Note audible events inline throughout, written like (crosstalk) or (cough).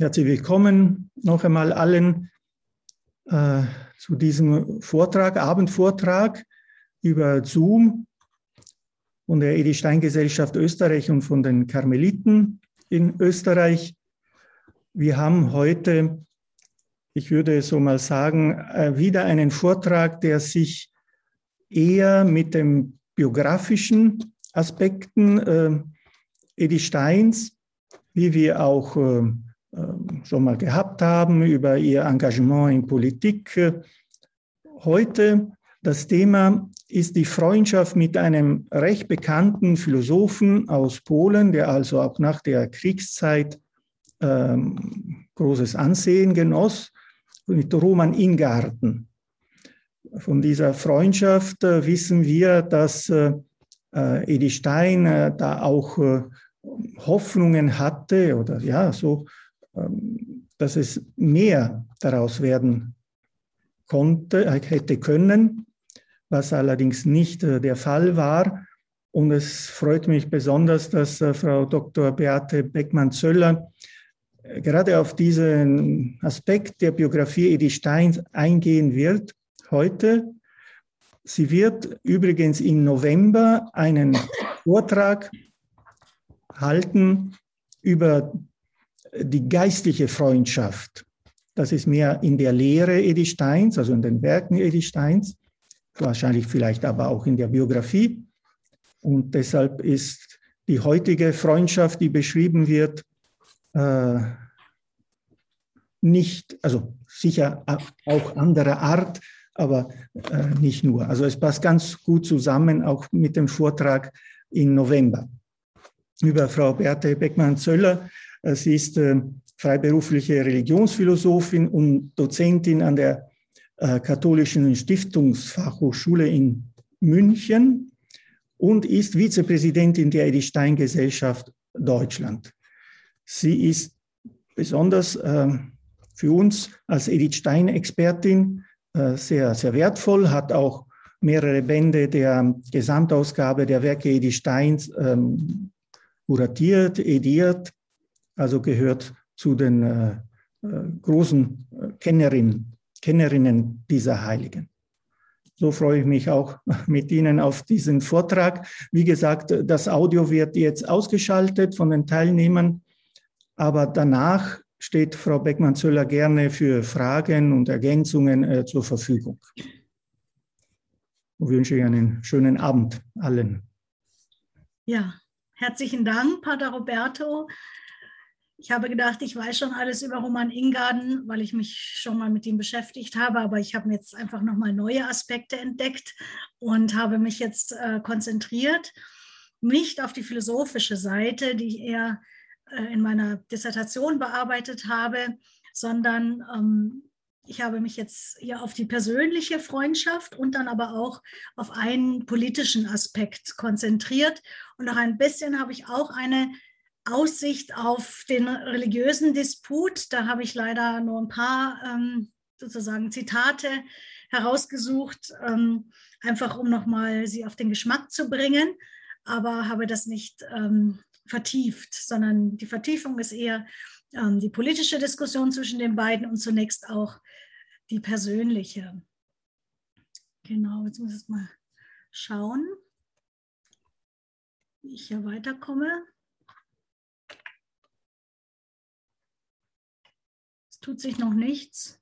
Herzlich willkommen noch einmal allen äh, zu diesem Vortrag, Abendvortrag über Zoom von der Edi Stein Österreich und von den Karmeliten in Österreich. Wir haben heute, ich würde so mal sagen, äh, wieder einen Vortrag, der sich eher mit den biografischen Aspekten äh, Edi Steins, wie wir auch äh, schon mal gehabt haben, über ihr Engagement in Politik. Heute das Thema ist die Freundschaft mit einem recht bekannten Philosophen aus Polen, der also auch nach der Kriegszeit ähm, großes Ansehen genoss, mit Roman Ingarten. Von dieser Freundschaft äh, wissen wir, dass äh, Edi Stein äh, da auch äh, Hoffnungen hatte oder ja, so ähm, dass es mehr daraus werden konnte, äh, hätte können, was allerdings nicht äh, der Fall war. Und es freut mich besonders, dass äh, Frau Dr. Beate Beckmann-Zöller gerade auf diesen Aspekt der Biografie Edi Steins eingehen wird heute. Sie wird übrigens im November einen Vortrag halten über die geistliche Freundschaft, das ist mehr in der Lehre Edi Steins, also in den Werken Edi Steins, wahrscheinlich vielleicht aber auch in der Biografie. Und deshalb ist die heutige Freundschaft, die beschrieben wird, äh, nicht, also sicher auch anderer Art, aber äh, nicht nur. Also es passt ganz gut zusammen, auch mit dem Vortrag im November über Frau Berthe Beckmann-Zöller Sie ist äh, freiberufliche Religionsphilosophin und Dozentin an der äh, Katholischen Stiftungsfachhochschule in München und ist Vizepräsidentin der Edith Stein Gesellschaft Deutschland. Sie ist besonders äh, für uns als Edith Stein Expertin sehr, sehr wertvoll, hat auch mehrere Bände der Gesamtausgabe der Werke Edith Steins ähm, kuratiert, ediert also gehört zu den äh, äh großen äh, Kennerinnen, Kennerinnen dieser Heiligen. So freue ich mich auch (laughs) mit Ihnen auf diesen Vortrag. Wie gesagt, das Audio wird jetzt ausgeschaltet von den Teilnehmern, aber danach steht Frau Beckmann-Zöller gerne für Fragen und Ergänzungen zur Verfügung. Ich wünsche Ihnen einen schönen Abend allen. Ja, herzlichen Dank, Pater Roberto. Ich habe gedacht, ich weiß schon alles über Roman Ingarden, weil ich mich schon mal mit ihm beschäftigt habe, aber ich habe jetzt einfach nochmal neue Aspekte entdeckt und habe mich jetzt äh, konzentriert, nicht auf die philosophische Seite, die ich eher äh, in meiner Dissertation bearbeitet habe, sondern ähm, ich habe mich jetzt hier auf die persönliche Freundschaft und dann aber auch auf einen politischen Aspekt konzentriert. Und noch ein bisschen habe ich auch eine Aussicht auf den religiösen Disput. Da habe ich leider nur ein paar ähm, sozusagen Zitate herausgesucht, ähm, einfach um nochmal sie auf den Geschmack zu bringen, aber habe das nicht ähm, vertieft, sondern die Vertiefung ist eher ähm, die politische Diskussion zwischen den beiden und zunächst auch die persönliche. Genau, jetzt muss ich mal schauen, wie ich hier weiterkomme. Tut sich noch nichts.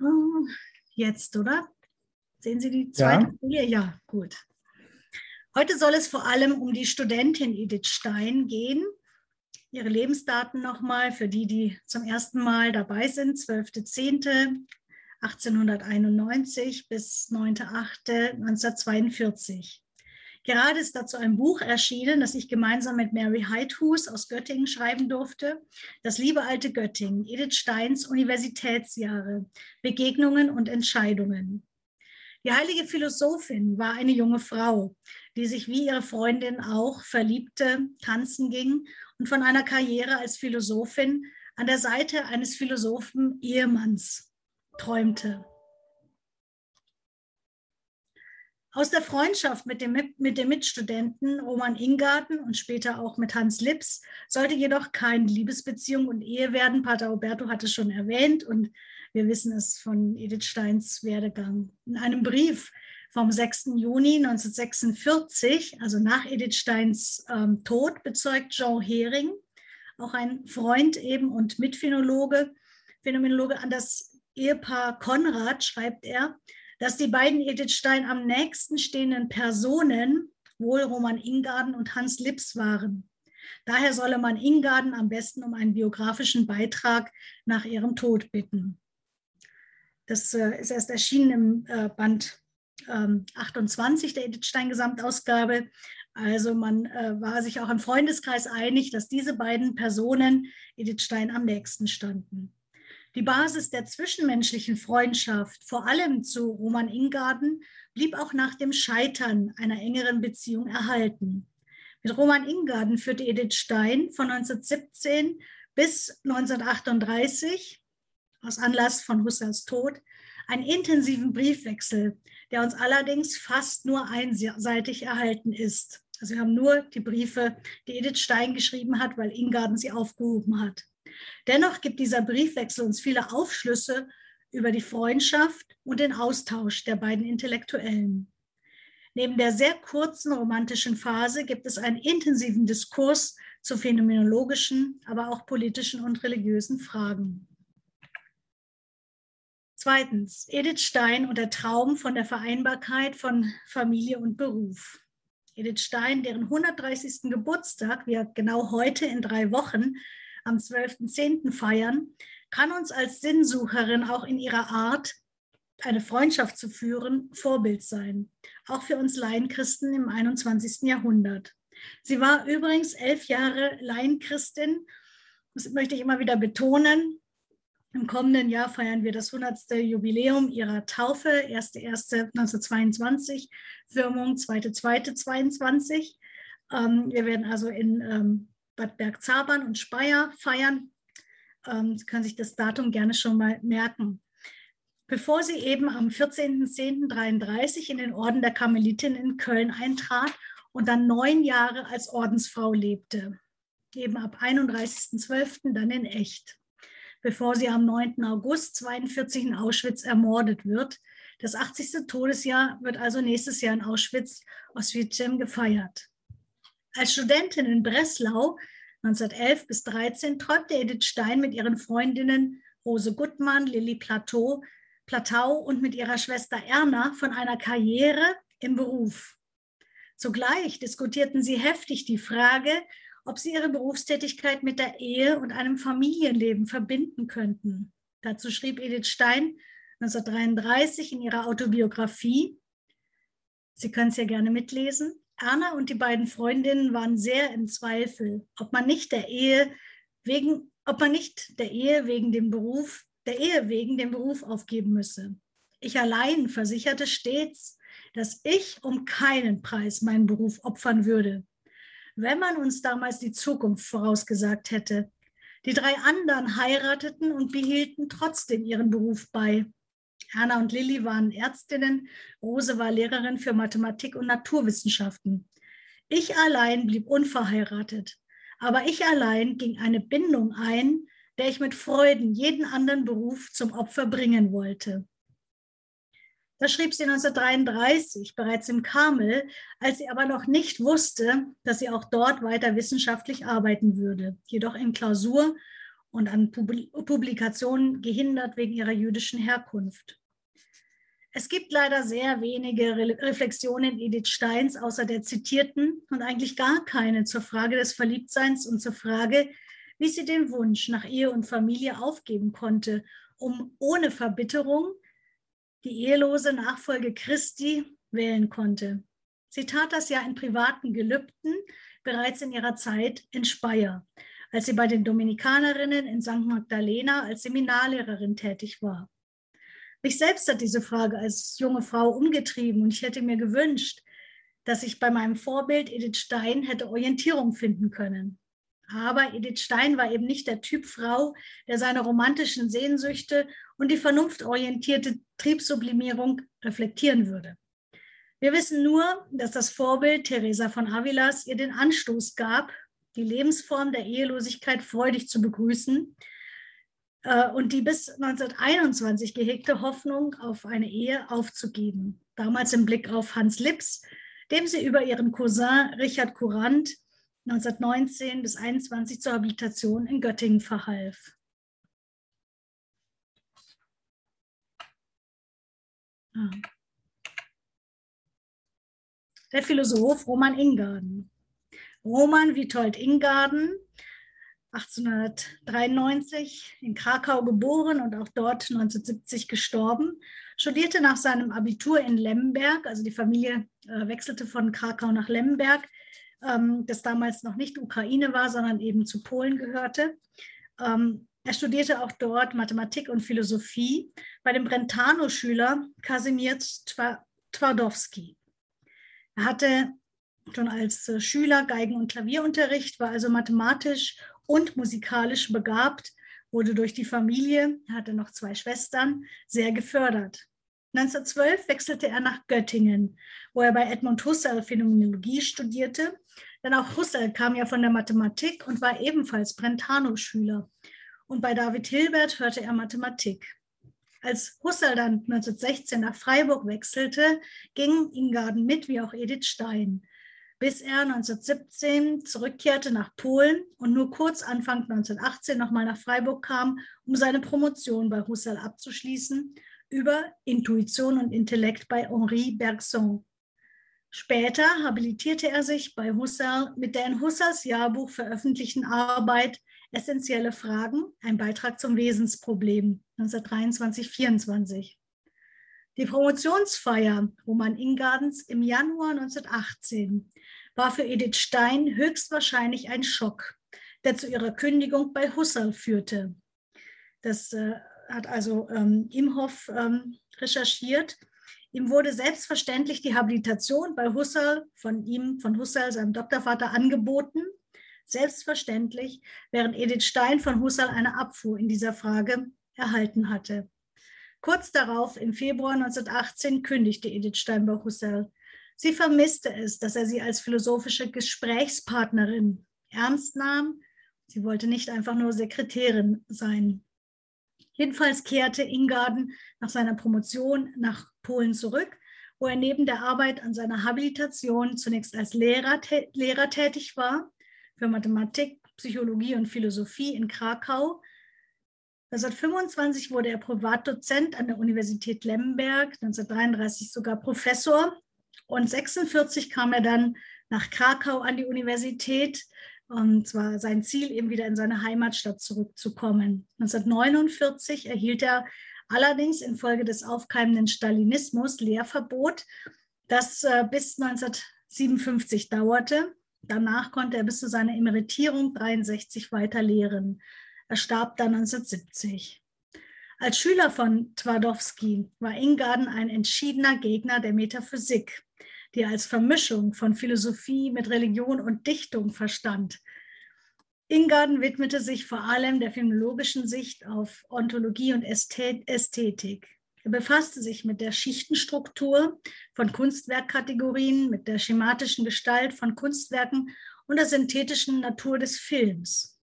Ah, jetzt, oder? Sehen Sie die zweite ja. Folie? Ja, gut. Heute soll es vor allem um die Studentin Edith Stein gehen. Ihre Lebensdaten nochmal für die, die zum ersten Mal dabei sind. 12.10.1891 bis 9.8.1942. Gerade ist dazu ein Buch erschienen, das ich gemeinsam mit Mary Heidhus aus Göttingen schreiben durfte. Das liebe alte Göttingen, Edith Steins Universitätsjahre, Begegnungen und Entscheidungen. Die heilige Philosophin war eine junge Frau, die sich wie ihre Freundin auch verliebte, tanzen ging und von einer Karriere als Philosophin an der Seite eines Philosophen Ehemanns träumte. Aus der Freundschaft mit dem, mit dem Mitstudenten Roman Ingarten und später auch mit Hans Lips sollte jedoch keine Liebesbeziehung und Ehe werden. Pater Roberto hatte es schon erwähnt und wir wissen es von Edith Steins Werdegang. In einem Brief vom 6. Juni 1946, also nach Edith Steins ähm, Tod, bezeugt Jean Hering, auch ein Freund eben und Mitphänologe, Phänomenologe an das Ehepaar Konrad, schreibt er, dass die beiden Edith Stein am nächsten stehenden Personen wohl Roman Ingarden und Hans Lips waren. Daher solle man Ingarden am besten um einen biografischen Beitrag nach ihrem Tod bitten. Das äh, ist erst erschienen im äh, Band ähm, 28 der Edith Stein Gesamtausgabe. Also man äh, war sich auch im Freundeskreis einig, dass diese beiden Personen Edith Stein am nächsten standen. Die Basis der zwischenmenschlichen Freundschaft, vor allem zu Roman Ingarden, blieb auch nach dem Scheitern einer engeren Beziehung erhalten. Mit Roman Ingarden führte Edith Stein von 1917 bis 1938, aus Anlass von Husserls Tod, einen intensiven Briefwechsel, der uns allerdings fast nur einseitig erhalten ist. Also wir haben nur die Briefe, die Edith Stein geschrieben hat, weil Ingarden sie aufgehoben hat. Dennoch gibt dieser Briefwechsel uns viele Aufschlüsse über die Freundschaft und den Austausch der beiden Intellektuellen. Neben der sehr kurzen romantischen Phase gibt es einen intensiven Diskurs zu phänomenologischen, aber auch politischen und religiösen Fragen. Zweitens, Edith Stein und der Traum von der Vereinbarkeit von Familie und Beruf. Edith Stein, deren 130. Geburtstag wir genau heute in drei Wochen am 12.10. feiern, kann uns als Sinnsucherin auch in ihrer Art, eine Freundschaft zu führen, Vorbild sein. Auch für uns Laienchristen im 21. Jahrhundert. Sie war übrigens elf Jahre Laienchristin. Das möchte ich immer wieder betonen. Im kommenden Jahr feiern wir das 100. Jubiläum ihrer Taufe, 1.1.1922, Firmung 2.2.22. Ähm, wir werden also in ähm, Bad Bergzabern und Speyer feiern. Ähm, Sie können sich das Datum gerne schon mal merken. Bevor sie eben am 14.10.33 in den Orden der Karmelitin in Köln eintrat und dann neun Jahre als Ordensfrau lebte. Eben ab 31.12. dann in Echt. Bevor sie am 9. August 42 in Auschwitz ermordet wird. Das 80. Todesjahr wird also nächstes Jahr in Auschwitz Oswiecim gefeiert. Als Studentin in Breslau 1911 bis 13 träumte Edith Stein mit ihren Freundinnen Rose Gutmann, Lilly Platau und mit ihrer Schwester Erna von einer Karriere im Beruf. Zugleich diskutierten sie heftig die Frage, ob sie ihre Berufstätigkeit mit der Ehe und einem Familienleben verbinden könnten. Dazu schrieb Edith Stein 1933 in ihrer Autobiografie, Sie können es ja gerne mitlesen, Erna und die beiden Freundinnen waren sehr im Zweifel, ob man nicht der Ehe wegen, ob man nicht der Ehe wegen dem Beruf, der Ehe wegen den Beruf aufgeben müsse. Ich allein versicherte stets, dass ich um keinen Preis meinen Beruf opfern würde. Wenn man uns damals die Zukunft vorausgesagt hätte. Die drei anderen heirateten und behielten trotzdem ihren Beruf bei. Hanna und Lilly waren Ärztinnen, Rose war Lehrerin für Mathematik und Naturwissenschaften. Ich allein blieb unverheiratet, aber ich allein ging eine Bindung ein, der ich mit Freuden jeden anderen Beruf zum Opfer bringen wollte. Das schrieb sie 1933, bereits im Karmel, als sie aber noch nicht wusste, dass sie auch dort weiter wissenschaftlich arbeiten würde, jedoch in Klausur und an Publikationen gehindert wegen ihrer jüdischen Herkunft. Es gibt leider sehr wenige Reflexionen Edith Steins, außer der zitierten, und eigentlich gar keine zur Frage des Verliebtseins und zur Frage, wie sie den Wunsch nach Ehe und Familie aufgeben konnte, um ohne Verbitterung die ehelose Nachfolge Christi wählen konnte. Sie tat das ja in privaten Gelübden bereits in ihrer Zeit in Speyer, als sie bei den Dominikanerinnen in St. Magdalena als Seminarlehrerin tätig war. Mich selbst hat diese Frage als junge Frau umgetrieben und ich hätte mir gewünscht, dass ich bei meinem Vorbild Edith Stein hätte Orientierung finden können. Aber Edith Stein war eben nicht der Typ Frau, der seine romantischen Sehnsüchte und die vernunftorientierte Triebsublimierung reflektieren würde. Wir wissen nur, dass das Vorbild Teresa von Avilas ihr den Anstoß gab, die Lebensform der Ehelosigkeit freudig zu begrüßen äh, und die bis 1921 gehegte Hoffnung auf eine Ehe aufzugeben. Damals im Blick auf Hans Lips, dem sie über ihren Cousin Richard Courant 1919 bis 21 zur Habilitation in Göttingen verhalf. Ah. Der Philosoph Roman Ingarden. Roman Witold Ingarden 1893 in Krakau geboren und auch dort 1970 gestorben, studierte nach seinem Abitur in Lemberg, also die Familie äh, wechselte von Krakau nach Lemberg, ähm, das damals noch nicht Ukraine war, sondern eben zu Polen gehörte. Ähm, er studierte auch dort Mathematik und Philosophie bei dem Brentano-Schüler Kasimir Twardowski. Er hatte schon als äh, Schüler Geigen- und Klavierunterricht, war also mathematisch und musikalisch begabt, wurde durch die Familie, hatte noch zwei Schwestern, sehr gefördert. 1912 wechselte er nach Göttingen, wo er bei Edmund Husserl Phänomenologie studierte. Denn auch Husserl kam ja von der Mathematik und war ebenfalls Brentano-Schüler. Und bei David Hilbert hörte er Mathematik. Als Husserl dann 1916 nach Freiburg wechselte, ging Ingarden mit, wie auch Edith Stein bis er 1917 zurückkehrte nach Polen und nur kurz Anfang 1918 nochmal nach Freiburg kam, um seine Promotion bei Husserl abzuschließen über Intuition und Intellekt bei Henri Bergson. Später habilitierte er sich bei Husserl mit der in Husserls Jahrbuch veröffentlichten Arbeit Essentielle Fragen, ein Beitrag zum Wesensproblem 1923-24. Die Promotionsfeier Roman Ingardens im Januar 1918 war für Edith Stein höchstwahrscheinlich ein Schock, der zu ihrer Kündigung bei Husserl führte. Das äh, hat also ähm, Imhoff ähm, recherchiert. Ihm wurde selbstverständlich die Habilitation bei Husserl von ihm, von Husserl, seinem Doktorvater, angeboten. Selbstverständlich, während Edith Stein von Husserl eine Abfuhr in dieser Frage erhalten hatte. Kurz darauf, im Februar 1918, kündigte Edith Steinbach Husserl. Sie vermisste es, dass er sie als philosophische Gesprächspartnerin ernst nahm. Sie wollte nicht einfach nur Sekretärin sein. Jedenfalls kehrte Ingarden nach seiner Promotion nach Polen zurück, wo er neben der Arbeit an seiner Habilitation zunächst als Lehrer, Lehrer tätig war für Mathematik, Psychologie und Philosophie in Krakau 1925 wurde er Privatdozent an der Universität Lemberg, 1933 sogar Professor und 1946 kam er dann nach Krakau an die Universität. Und zwar sein Ziel, eben wieder in seine Heimatstadt zurückzukommen. 1949 erhielt er allerdings infolge des aufkeimenden Stalinismus Lehrverbot, das äh, bis 1957 dauerte. Danach konnte er bis zu seiner Emeritierung 63 weiter lehren. Er starb dann 1970. Als Schüler von Twardowski war Ingarden ein entschiedener Gegner der Metaphysik, die als Vermischung von Philosophie mit Religion und Dichtung verstand. Ingarden widmete sich vor allem der phänomenologischen Sicht auf Ontologie und Ästhetik. Er befasste sich mit der Schichtenstruktur von Kunstwerkkategorien, mit der schematischen Gestalt von Kunstwerken und der synthetischen Natur des Films.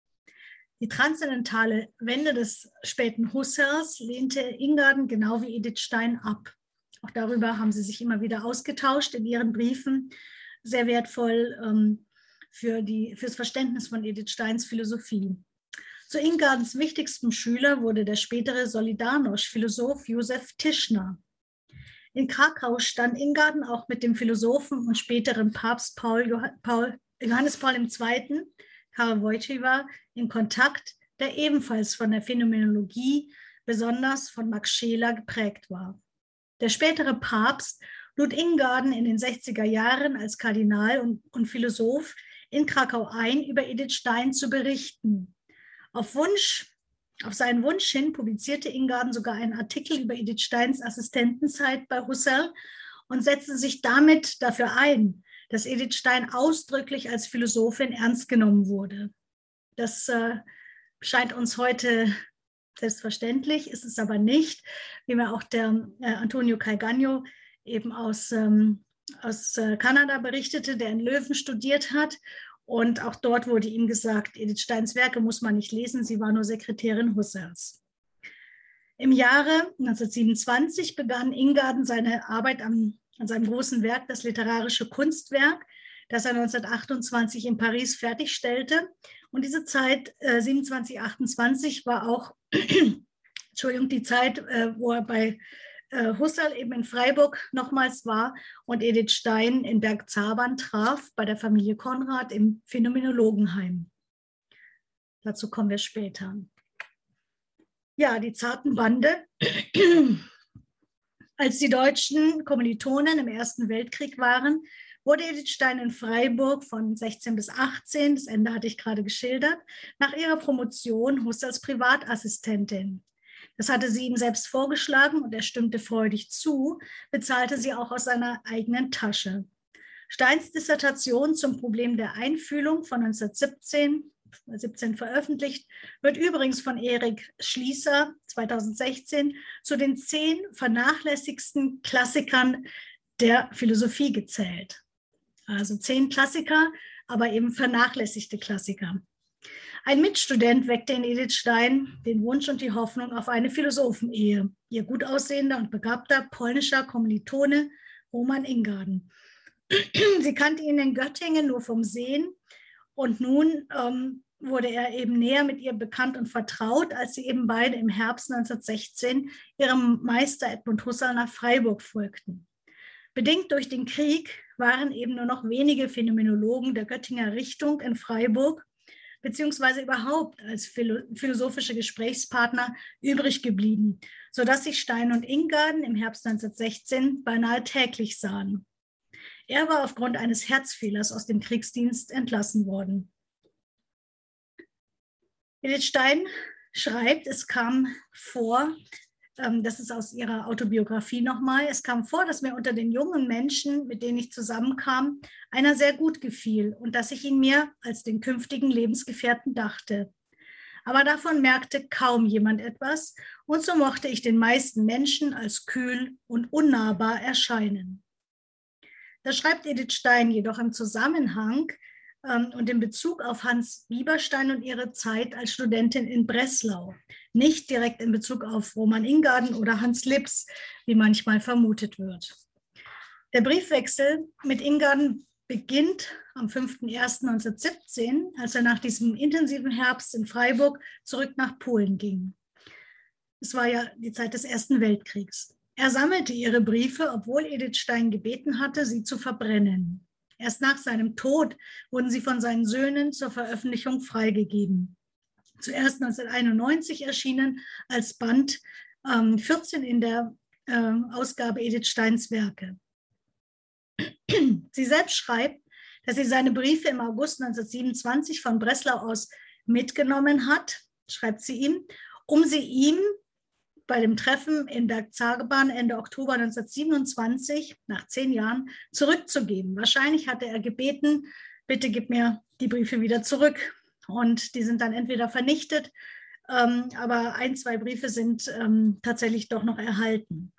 Die transzendentale Wende des späten Husserls lehnte Ingarden genau wie Edith Stein ab. Auch darüber haben sie sich immer wieder ausgetauscht in ihren Briefen. Sehr wertvoll ähm, für die, fürs Verständnis von Edith Steins Philosophie. Zu Ingardens wichtigstem Schüler wurde der spätere Solidarność-Philosoph Josef Tischner. In Krakau stand Ingarden auch mit dem Philosophen und späteren Papst Paul, Paul, Johannes Paul II. Karl Wojtyła in Kontakt, der ebenfalls von der Phänomenologie, besonders von Max Scheler, geprägt war. Der spätere Papst lud Ingarden in den 60er Jahren als Kardinal und, und Philosoph in Krakau ein, über Edith Stein zu berichten. Auf Wunsch auf seinen Wunsch hin publizierte Ingarden sogar einen Artikel über Edith Steins Assistentenzeit bei Husserl und setzte sich damit dafür ein, dass Edith Stein ausdrücklich als Philosophin ernst genommen wurde. Das äh, scheint uns heute selbstverständlich, ist es aber nicht, wie mir auch der äh, Antonio Calgagno eben aus ähm, aus äh, Kanada berichtete, der in Löwen studiert hat. Und auch dort wurde ihm gesagt, Edith Steins Werke muss man nicht lesen, sie war nur Sekretärin Husserls. Im Jahre 1927 begann Ingarden seine Arbeit an, an seinem großen Werk, das literarische Kunstwerk, das er 1928 in Paris fertigstellte. Und diese Zeit, äh, 27, 28, war auch Entschuldigung, die Zeit, äh, wo er bei äh, Husserl eben in Freiburg nochmals war und Edith Stein in Bergzabern traf, bei der Familie Konrad im Phänomenologenheim. Dazu kommen wir später. Ja, die zarten Bande. Als die deutschen Kommilitonen im Ersten Weltkrieg waren, wurde Edith Stein in Freiburg von 16 bis 18, das Ende hatte ich gerade geschildert, nach ihrer Promotion Husserls Privatassistentin. Das hatte sie ihm selbst vorgeschlagen und er stimmte freudig zu, bezahlte sie auch aus seiner eigenen Tasche. Steins Dissertation zum Problem der Einfühlung von 1917 17 veröffentlicht, wird übrigens von Erik Schließer 2016 zu den zehn vernachlässigsten Klassikern der Philosophie gezählt. Also zehn Klassiker, aber eben vernachlässigte Klassiker. Ein Mitstudent weckte in Edith Stein den Wunsch und die Hoffnung auf eine Philosophenehe. Ihr gut aussehender und begabter polnischer Kommilitone Roman Ingarden. (clears throat) Sie kannte ihn in Göttingen nur vom Sehen und nun ähm, wurde er eben näher mit ihr bekannt und vertraut, als sie eben beide im Herbst 1916 ihrem Meister Edmund Husserl nach Freiburg folgten. Bedingt durch den Krieg waren eben nur noch wenige Phänomenologen der Göttinger Richtung in Freiburg beziehungsweise überhaupt als philosophische Gesprächspartner übrig geblieben, sodass sich Stein und Ingarden im Herbst 1916 beinahe täglich sahen. Er war aufgrund eines Herzfehlers aus dem Kriegsdienst entlassen worden. Edith Stein schreibt, es kam vor, das ist aus ihrer Autobiografie nochmal. Es kam vor, dass mir unter den jungen Menschen, mit denen ich zusammenkam, einer sehr gut gefiel und dass ich ihn mir als den künftigen Lebensgefährten dachte. Aber davon merkte kaum jemand etwas und so mochte ich den meisten Menschen als kühl und unnahbar erscheinen. Das schreibt Edith Stein jedoch im Zusammenhang ähm, und in Bezug auf Hans Bieberstein und ihre Zeit als Studentin in Breslau, nicht direkt in Bezug auf Roman Ingarden oder Hans Lips, wie manchmal vermutet wird. Der Briefwechsel mit Ingarden beginnt am 5.01.1917, als er nach diesem intensiven Herbst in Freiburg zurück nach Polen ging. Es war ja die Zeit des Ersten Weltkriegs. Er sammelte ihre Briefe, obwohl Edith Stein gebeten hatte, sie zu verbrennen. Erst nach seinem Tod wurden sie von seinen Söhnen zur Veröffentlichung freigegeben. Zuerst 1991 erschienen als Band ähm, 14 in der äh, Ausgabe Edith Steins Werke. Sie selbst schreibt, dass sie seine Briefe im August 1927 von Breslau aus mitgenommen hat, schreibt sie ihm, um sie ihm bei dem Treffen in Bergzagebahn Ende Oktober 1927, nach zehn Jahren, zurückzugeben. Wahrscheinlich hatte er gebeten, bitte gib mir die Briefe wieder zurück. Und die sind dann entweder vernichtet, ähm, aber ein, zwei Briefe sind ähm, tatsächlich doch noch erhalten.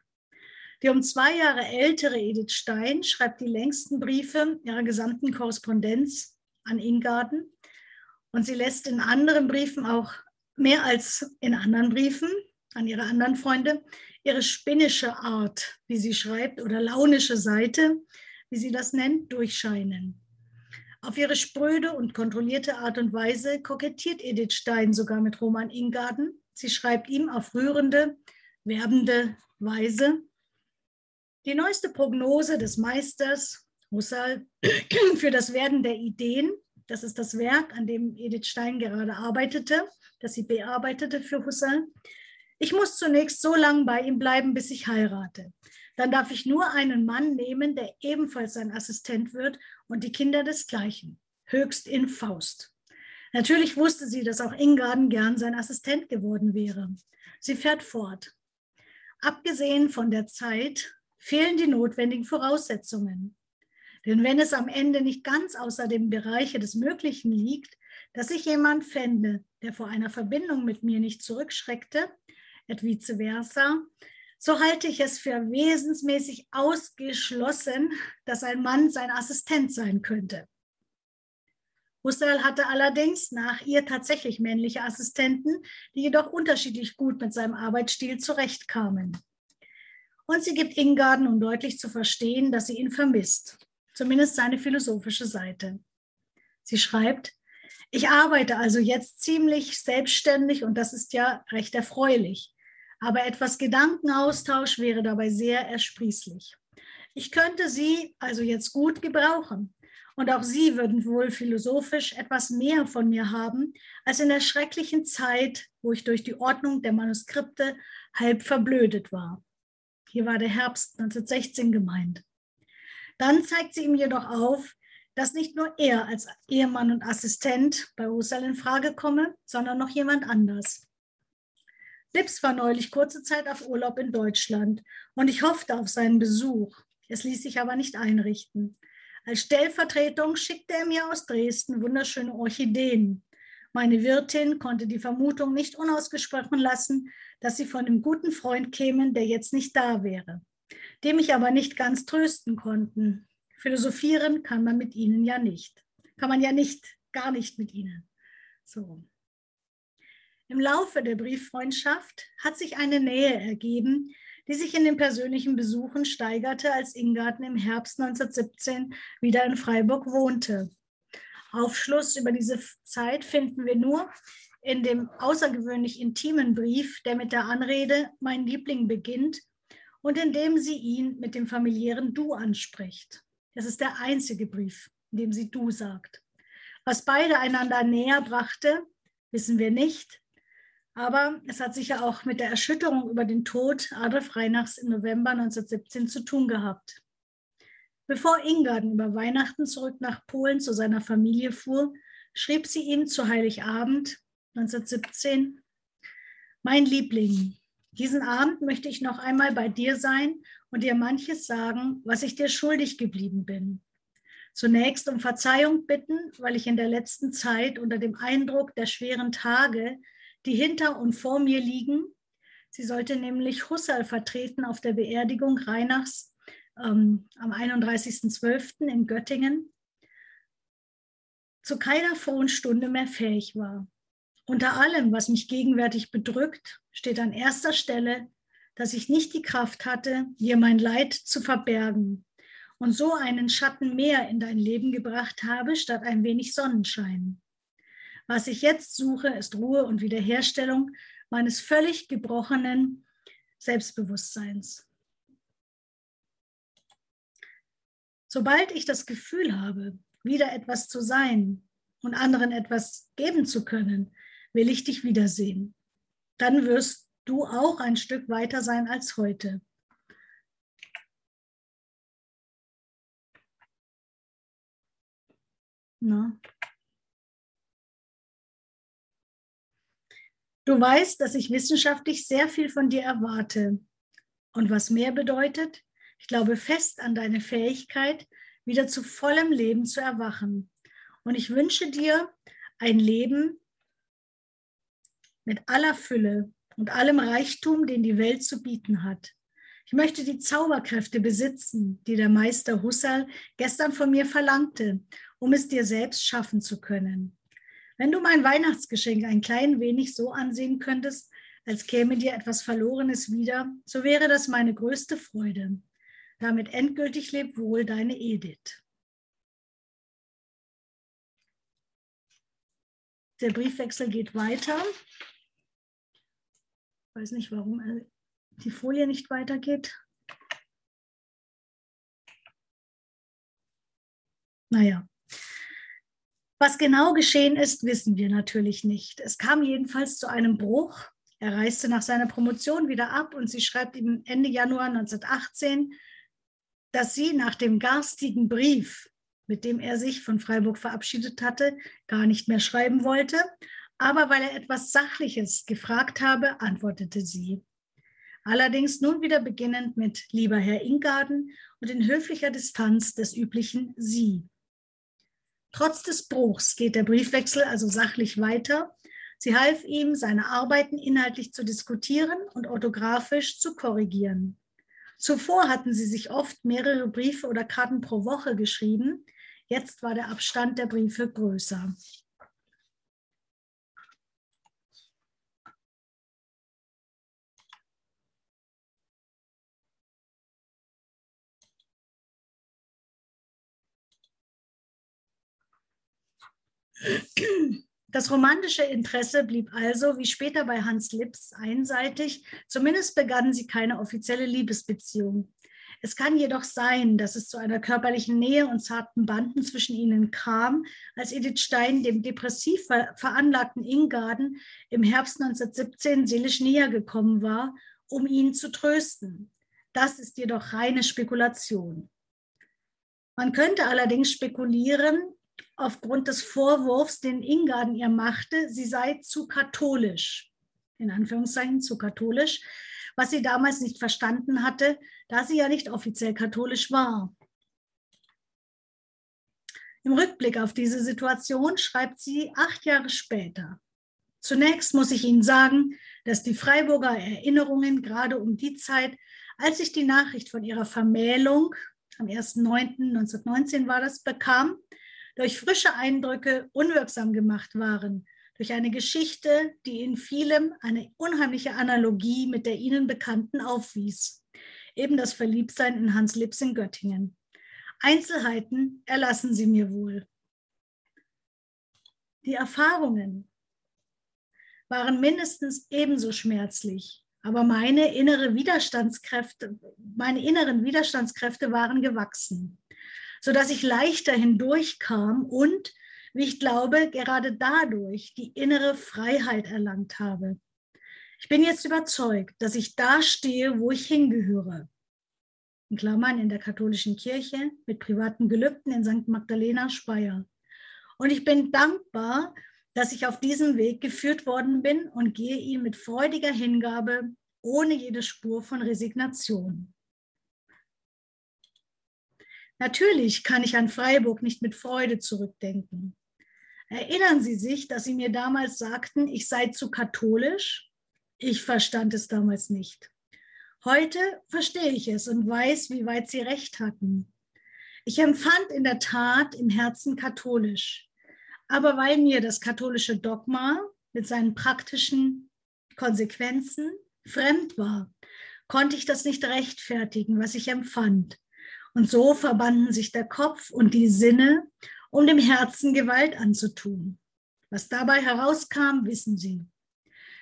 Die um zwei Jahre ältere Edith Stein schreibt die längsten Briefe ihrer gesamten Korrespondenz an Ingarden. Und sie lässt in anderen Briefen auch mehr als in anderen Briefen an ihre anderen Freunde, ihre spinnische Art, wie sie schreibt, oder launische Seite, wie sie das nennt, durchscheinen. Auf ihre spröde und kontrollierte Art und Weise kokettiert Edith Stein sogar mit Roman Ingarden. Sie schreibt ihm auf rührende, werbende Weise. Die neueste Prognose des Meisters Husserl (clears throat) für das Werden der Ideen, das ist das Werk, an dem Edith Stein gerade arbeitete, das sie bearbeitete für Husserl, ich muss zunächst so lange bei ihm bleiben, bis ich heirate. Dann darf ich nur einen Mann nehmen, der ebenfalls sein Assistent wird und die Kinder desgleichen. Höchst in Faust. Natürlich wusste sie, dass auch Ingarden gern sein Assistent geworden wäre. Sie fährt fort. Abgesehen von der Zeit fehlen die notwendigen Voraussetzungen. Denn wenn es am Ende nicht ganz außer dem Bereiche des Möglichen liegt, dass ich jemand fände, der vor einer Verbindung mit mir nicht zurückschreckte, et vice versa, So halte ich es für wesensmäßig ausgeschlossen, dass ein Mann sein Assistent sein könnte. Husserl hatte allerdings nach ihr tatsächlich männliche Assistenten, die jedoch unterschiedlich gut mit seinem Arbeitsstil zurechtkamen. Und sie gibt Ingarden, um deutlich zu verstehen, dass sie ihn vermisst, zumindest seine philosophische Seite. Sie schreibt, ich arbeite also jetzt ziemlich selbstständig und das ist ja recht erfreulich. Aber etwas Gedankenaustausch wäre dabei sehr ersprießlich. Ich könnte Sie also jetzt gut gebrauchen. Und auch Sie würden wohl philosophisch etwas mehr von mir haben, als in der schrecklichen Zeit, wo ich durch die Ordnung der Manuskripte halb verblödet war. Hier war der Herbst 1916 gemeint. Dann zeigt sie ihm jedoch auf, dass nicht nur er als Ehemann und Assistent bei Husserl in Frage komme, sondern noch jemand anders. Lips war neulich kurze Zeit auf Urlaub in Deutschland und ich hoffte auf seinen Besuch. Es ließ sich aber nicht einrichten. Als Stellvertretung schickte er mir aus Dresden wunderschöne Orchideen. Meine Wirtin konnte die Vermutung nicht unausgesprochen lassen, dass sie von einem guten Freund kämen, der jetzt nicht da wäre, dem ich aber nicht ganz trösten konnten. Philosophieren kann man mit ihnen ja nicht. Kann man ja nicht, gar nicht mit ihnen. So. Im Laufe der Brieffreundschaft hat sich eine Nähe ergeben, die sich in den persönlichen Besuchen steigerte, als Ingarten im Herbst 1917 wieder in Freiburg wohnte. Aufschluss über diese Zeit finden wir nur in dem außergewöhnlich intimen Brief, der mit der Anrede Mein Liebling beginnt und in dem sie ihn mit dem familiären Du anspricht. Das ist der einzige Brief, in dem sie Du sagt. Was beide einander näher brachte, wissen wir nicht. Aber es hat sicher auch mit der Erschütterung über den Tod Adolf Reinachs im November 1917 zu tun gehabt. Bevor Ingarden über Weihnachten zurück nach Polen zu seiner Familie fuhr, schrieb sie ihm zu Heiligabend 1917, Mein Liebling, diesen Abend möchte ich noch einmal bei dir sein und dir manches sagen, was ich dir schuldig geblieben bin. Zunächst um Verzeihung bitten, weil ich in der letzten Zeit unter dem Eindruck der schweren Tage die hinter und vor mir liegen. Sie sollte nämlich Husserl vertreten auf der Beerdigung Reinachs ähm, am 31.12. in Göttingen, zu keiner frohen Stunde mehr fähig war. Unter allem, was mich gegenwärtig bedrückt, steht an erster Stelle, dass ich nicht die Kraft hatte, dir mein Leid zu verbergen und so einen Schatten mehr in dein Leben gebracht habe, statt ein wenig Sonnenschein. Was ich jetzt suche, ist Ruhe und Wiederherstellung meines völlig gebrochenen Selbstbewusstseins. Sobald ich das Gefühl habe, wieder etwas zu sein und anderen etwas geben zu können, will ich dich wiedersehen. Dann wirst du auch ein Stück weiter sein als heute. Na, Du weißt, dass ich wissenschaftlich sehr viel von dir erwarte. Und was mehr bedeutet, ich glaube fest an deine Fähigkeit, wieder zu vollem Leben zu erwachen. Und ich wünsche dir ein Leben mit aller Fülle und allem Reichtum, den die Welt zu bieten hat. Ich möchte die Zauberkräfte besitzen, die der Meister Husserl gestern von mir verlangte, um es dir selbst schaffen zu können. Wenn du mein Weihnachtsgeschenk ein klein wenig so ansehen könntest, als käme dir etwas Verlorenes wieder, so wäre das meine größte Freude. Damit endgültig lebt wohl deine Edith. Der Briefwechsel geht weiter. Ich weiß nicht, warum die Folie nicht weitergeht. Naja, was genau geschehen ist, wissen wir natürlich nicht. Es kam jedenfalls zu einem Bruch. Er reiste nach seiner Promotion wieder ab und sie schreibt ihm Ende Januar 1918, dass sie nach dem garstigen Brief, mit dem er sich von Freiburg verabschiedet hatte, gar nicht mehr schreiben wollte. Aber weil er etwas Sachliches gefragt habe, antwortete sie. Allerdings nun wieder beginnend mit lieber Herr Ingarden und in höflicher Distanz des üblichen Sie. Trotz des Bruchs geht der Briefwechsel also sachlich weiter, Sie half ihm, seine Arbeiten inhaltlich zu diskutieren und orthografisch zu korrigieren. Zuvor hatten sie sich oft mehrere Briefe oder Karten pro Woche geschrieben. Jetzt war der Abstand der Briefe größer. Das romantische Interesse blieb also, wie später bei Hans Lips, einseitig. Zumindest begannen sie keine offizielle Liebesbeziehung. Es kann jedoch sein, dass es zu einer körperlichen Nähe und zarten Banden zwischen ihnen kam, als Edith Stein dem depressiv veranlagten Ingarden im Herbst 1917 seelisch näher gekommen war, um ihn zu trösten. Das ist jedoch reine Spekulation. Man könnte allerdings spekulieren, aufgrund des Vorwurfs, den Ingarden ihr machte, sie sei zu katholisch, in Anführungszeichen zu katholisch, was sie damals nicht verstanden hatte, da sie ja nicht offiziell katholisch war. Im Rückblick auf diese Situation schreibt sie acht Jahre später. Zunächst muss ich Ihnen sagen, dass die Freiburger Erinnerungen gerade um die Zeit, als ich die Nachricht von ihrer Vermählung am 1.9.1919 war das, bekam, durch frische Eindrücke unwirksam gemacht waren, durch eine Geschichte, die in vielem eine unheimliche Analogie mit der ihnen bekannten aufwies. Eben das Verliebtsein in Hans Lips in Göttingen. Einzelheiten erlassen Sie mir wohl. Die Erfahrungen waren mindestens ebenso schmerzlich, aber meine innere Widerstandskräfte, meine inneren Widerstandskräfte waren gewachsen sodass ich leichter hindurchkam und, wie ich glaube, gerade dadurch die innere Freiheit erlangt habe. Ich bin jetzt überzeugt, dass ich da stehe, wo ich hingehöre. In Klammern in der katholischen Kirche mit privaten Gelübden in St. Magdalena Speyer. Und ich bin dankbar, dass ich auf diesem Weg geführt worden bin und gehe ihn mit freudiger Hingabe ohne jede Spur von Resignation. Natürlich kann ich an Freiburg nicht mit Freude zurückdenken. Erinnern Sie sich, dass Sie mir damals sagten, ich sei zu katholisch? Ich verstand es damals nicht. Heute verstehe ich es und weiß, wie weit Sie recht hatten. Ich empfand in der Tat im Herzen katholisch. Aber weil mir das katholische Dogma mit seinen praktischen Konsequenzen fremd war, konnte ich das nicht rechtfertigen, was ich empfand. Und so verbanden sich der Kopf und die Sinne, um dem Herzen Gewalt anzutun. Was dabei herauskam, wissen Sie.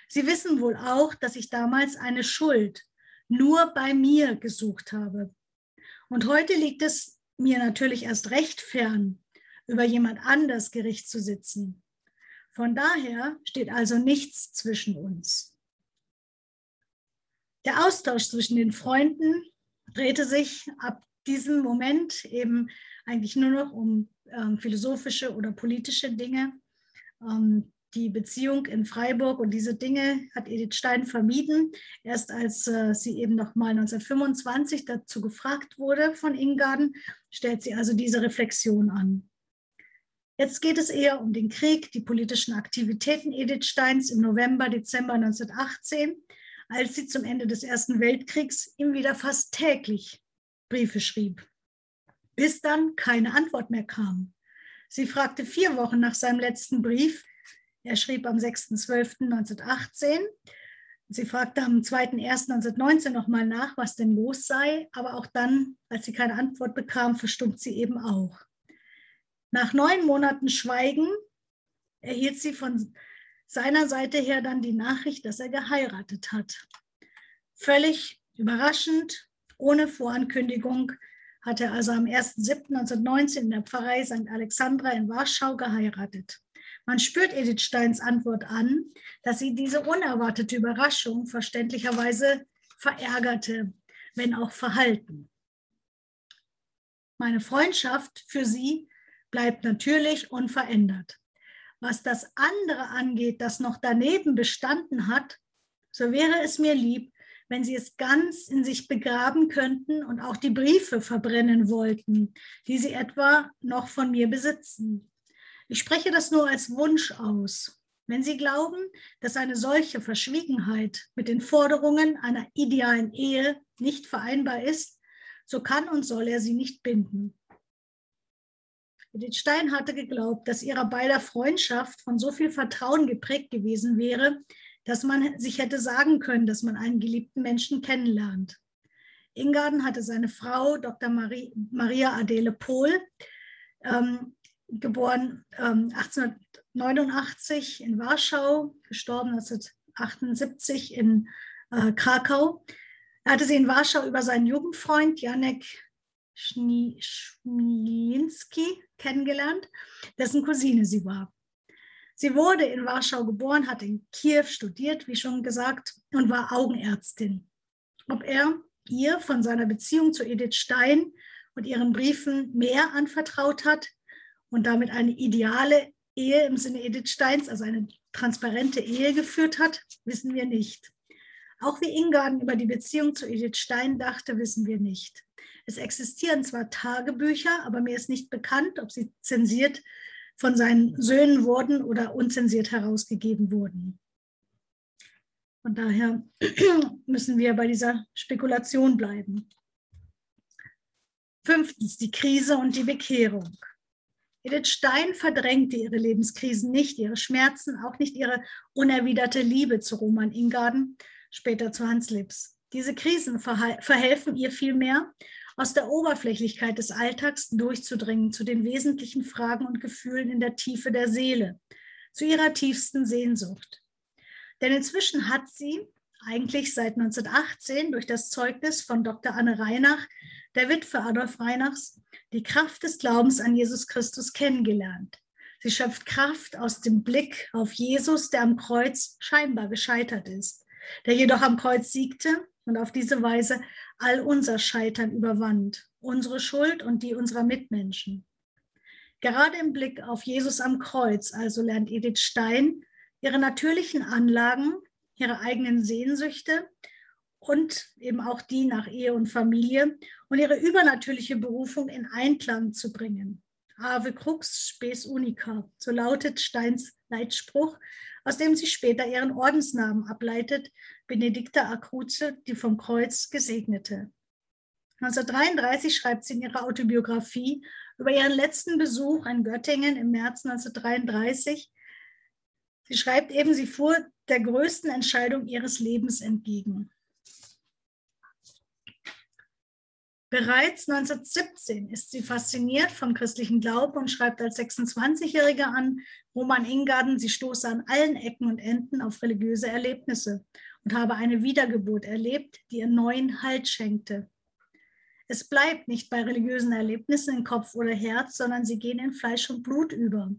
Sie wissen wohl auch, dass ich damals eine Schuld nur bei mir gesucht habe. Und heute liegt es mir natürlich erst recht fern, über jemand anders Gericht zu sitzen. Von daher steht also nichts zwischen uns. Der Austausch zwischen den Freunden drehte sich ab diesem Moment eben eigentlich nur noch um ähm, philosophische oder politische Dinge. Ähm, die Beziehung in Freiburg und diese Dinge hat Edith Stein vermieden. Erst als äh, sie eben noch mal 1925 dazu gefragt wurde von Ingarden, stellt sie also diese Reflexion an. Jetzt geht es eher um den Krieg, die politischen Aktivitäten Edith Steins im November, Dezember 1918, als sie zum Ende des Ersten Weltkriegs ihm wieder fast täglich Briefe schrieb, bis dann keine Antwort mehr kam. Sie fragte vier Wochen nach seinem letzten Brief. Er schrieb am 6.12.1918. Sie fragte am 2.1.1919 nochmal nach, was denn los sei, aber auch dann, als sie keine Antwort bekam, verstummt sie eben auch. Nach neun Monaten Schweigen erhielt sie von seiner Seite her dann die Nachricht, dass er geheiratet hat. Völlig überraschend ohne Vorankündigung hat er also am 1.7.1919 in der Pfarrei St. Alexandra in Warschau geheiratet. Man spürt Edith Steins Antwort an, dass sie diese unerwartete Überraschung verständlicherweise verärgerte, wenn auch verhalten. Meine Freundschaft für sie bleibt natürlich unverändert. Was das andere angeht, das noch daneben bestanden hat, so wäre es mir lieb, wenn sie es ganz in sich begraben könnten und auch die Briefe verbrennen wollten, die sie etwa noch von mir besitzen. Ich spreche das nur als Wunsch aus. Wenn Sie glauben, dass eine solche Verschwiegenheit mit den Forderungen einer idealen Ehe nicht vereinbar ist, so kann und soll er sie nicht binden. Edith Stein hatte geglaubt, dass ihrer beider Freundschaft von so viel Vertrauen geprägt gewesen wäre, dass man sich hätte sagen können, dass man einen geliebten Menschen kennenlernt. Ingarden hatte seine Frau, Dr. Marie, Maria Adele Pohl, ähm, geboren ähm, 1889 in Warschau, gestorben 1978 in äh, Krakau. Er hatte sie in Warschau über seinen Jugendfreund Janek Schmilinski kennengelernt, dessen Cousine sie war. Sie wurde in Warschau geboren, hat in Kiew studiert, wie schon gesagt, und war Augenärztin. Ob er ihr von seiner Beziehung zu Edith Stein und ihren Briefen mehr anvertraut hat und damit eine ideale Ehe im Sinne Edith Steins, also eine transparente Ehe geführt hat, wissen wir nicht. Auch wie Ingarden über die Beziehung zu Edith Stein dachte, wissen wir nicht. Es existieren zwar Tagebücher, aber mir ist nicht bekannt, ob sie zensiert von seinen Söhnen wurden oder unzensiert herausgegeben wurden. Von daher (clears throat) müssen wir bei dieser Spekulation bleiben. Fünftens, die Krise und die Bekehrung. Edith Stein verdrängte ihre Lebenskrisen nicht, ihre Schmerzen, auch nicht ihre unerwiderte Liebe zu Roman Ingarden, später zu Hans Lips. Diese Krisen verhelfen ihr vielmehr, aus der Oberflächlichkeit des Alltags durchzudringen zu den wesentlichen Fragen und Gefühlen in der Tiefe der Seele, zu ihrer tiefsten Sehnsucht. Denn inzwischen hat sie, eigentlich seit 1918 durch das Zeugnis von Dr. Anne Reinach, der Witwe Adolf Reinachs, die Kraft des Glaubens an Jesus Christus kennengelernt. Sie schöpft Kraft aus dem Blick auf Jesus, der am Kreuz scheinbar gescheitert ist, der jedoch am Kreuz siegte und auf diese Weise all unser Scheitern überwand, unsere Schuld und die unserer Mitmenschen. Gerade im Blick auf Jesus am Kreuz also lernt Edith Stein ihre natürlichen Anlagen, ihre eigenen Sehnsüchte und eben auch die nach Ehe und Familie und ihre übernatürliche Berufung in Einklang zu bringen. Ave crux spes unica, so lautet Steins Leitspruch, aus dem sie später ihren Ordensnamen ableitet, Benedikta Acruze, die vom Kreuz Gesegnete. 1933 schreibt sie in ihrer Autobiografie über ihren letzten Besuch in Göttingen im März 1933. Sie schreibt eben, sie fuhr der größten Entscheidung ihres Lebens entgegen. Bereits 1917 ist sie fasziniert vom christlichen Glauben und schreibt als 26-Jährige an Roman Ingarden, sie stoße an allen Ecken und Enden auf religiöse Erlebnisse und habe eine Wiedergeburt erlebt, die ihr neuen Halt schenkte. Es bleibt nicht bei religiösen Erlebnissen in Kopf oder Herz, sondern sie gehen in Fleisch und Blut über.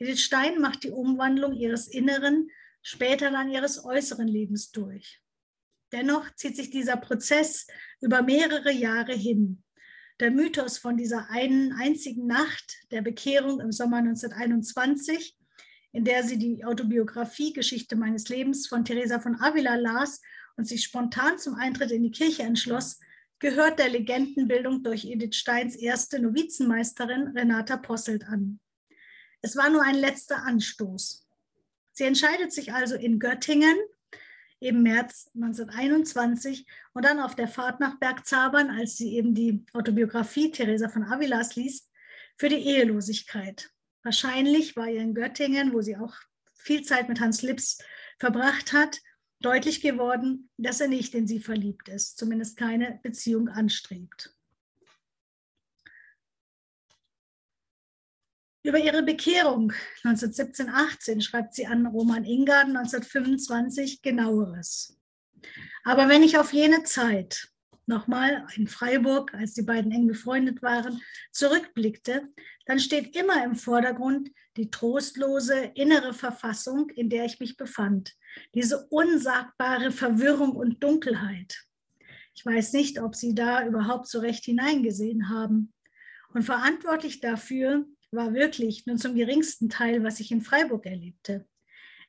Edith Stein macht die Umwandlung ihres inneren, später dann ihres äußeren Lebens durch. Dennoch zieht sich dieser Prozess über mehrere Jahre hin. Der Mythos von dieser einen einzigen Nacht der Bekehrung im Sommer 1921, in der sie die Autobiografie Geschichte meines Lebens von Teresa von Avila las und sich spontan zum Eintritt in die Kirche entschloss, gehört der Legendenbildung durch Edith Steins erste Novizenmeisterin Renata Posselt an. Es war nur ein letzter Anstoß. Sie entscheidet sich also in Göttingen im März 1921 und dann auf der Fahrt nach Bergzabern, als sie eben die Autobiografie Teresa von Avilas liest, für die Ehelosigkeit. Wahrscheinlich war ihr in Göttingen, wo sie auch viel Zeit mit Hans Lips verbracht hat, deutlich geworden, dass er nicht in sie verliebt ist, zumindest keine Beziehung anstrebt. Über ihre Bekehrung 1917-18 schreibt sie an Roman Ingarden 1925 genaueres. Aber wenn ich auf jene Zeit, nochmal in Freiburg, als die beiden eng befreundet waren, zurückblickte, dann steht immer im Vordergrund die trostlose innere Verfassung, in der ich mich befand, diese unsagbare Verwirrung und Dunkelheit. Ich weiß nicht, ob Sie da überhaupt so recht hineingesehen haben. Und verantwortlich dafür war wirklich nur zum geringsten Teil, was ich in Freiburg erlebte.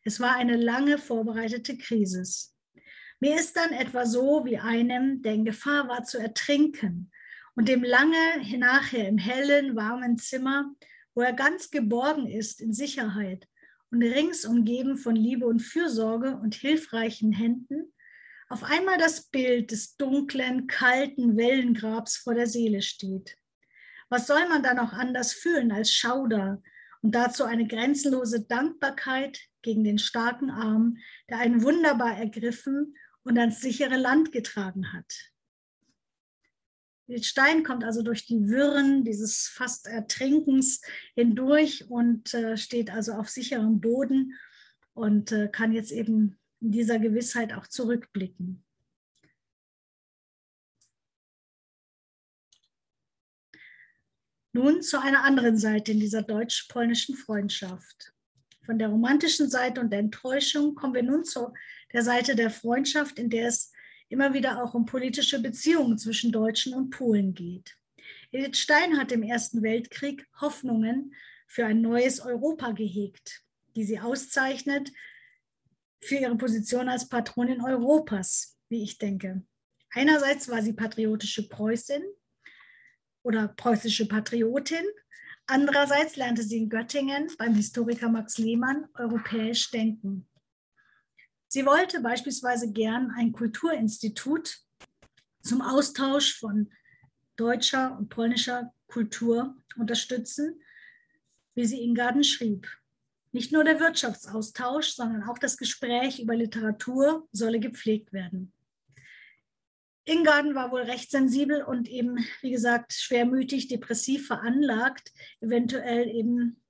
Es war eine lange vorbereitete Krise. Mir ist dann etwa so wie einem, der in Gefahr war zu ertrinken und dem lange nachher im hellen, warmen Zimmer, wo er ganz geborgen ist, in Sicherheit und rings umgeben von Liebe und Fürsorge und hilfreichen Händen, auf einmal das Bild des dunklen, kalten Wellengrabs vor der Seele steht. Was soll man dann auch anders fühlen als Schauder und dazu eine grenzenlose Dankbarkeit gegen den starken Arm, der einen wunderbar ergriffen und ans sichere Land getragen hat? Der Stein kommt also durch die Wirren dieses fast Ertrinkens hindurch und äh, steht also auf sicherem Boden und äh, kann jetzt eben in dieser Gewissheit auch zurückblicken. Nun zu einer anderen Seite in dieser deutsch-polnischen Freundschaft. Von der romantischen Seite und der Enttäuschung kommen wir nun zu der Seite der Freundschaft, in der es immer wieder auch um politische Beziehungen zwischen Deutschen und Polen geht. Edith Stein hat im Ersten Weltkrieg Hoffnungen für ein neues Europa gehegt, die sie auszeichnet für ihre Position als Patronin Europas, wie ich denke. Einerseits war sie patriotische Preußin oder preußische Patriotin. Andererseits lernte sie in Göttingen beim Historiker Max Lehmann europäisch denken. Sie wollte beispielsweise gern ein Kulturinstitut zum Austausch von deutscher und polnischer Kultur unterstützen, wie sie in Garden schrieb. Nicht nur der Wirtschaftsaustausch, sondern auch das Gespräch über Literatur solle gepflegt werden. Ingarden war wohl recht sensibel und eben, wie gesagt, schwermütig, depressiv veranlagt, eventuell eben,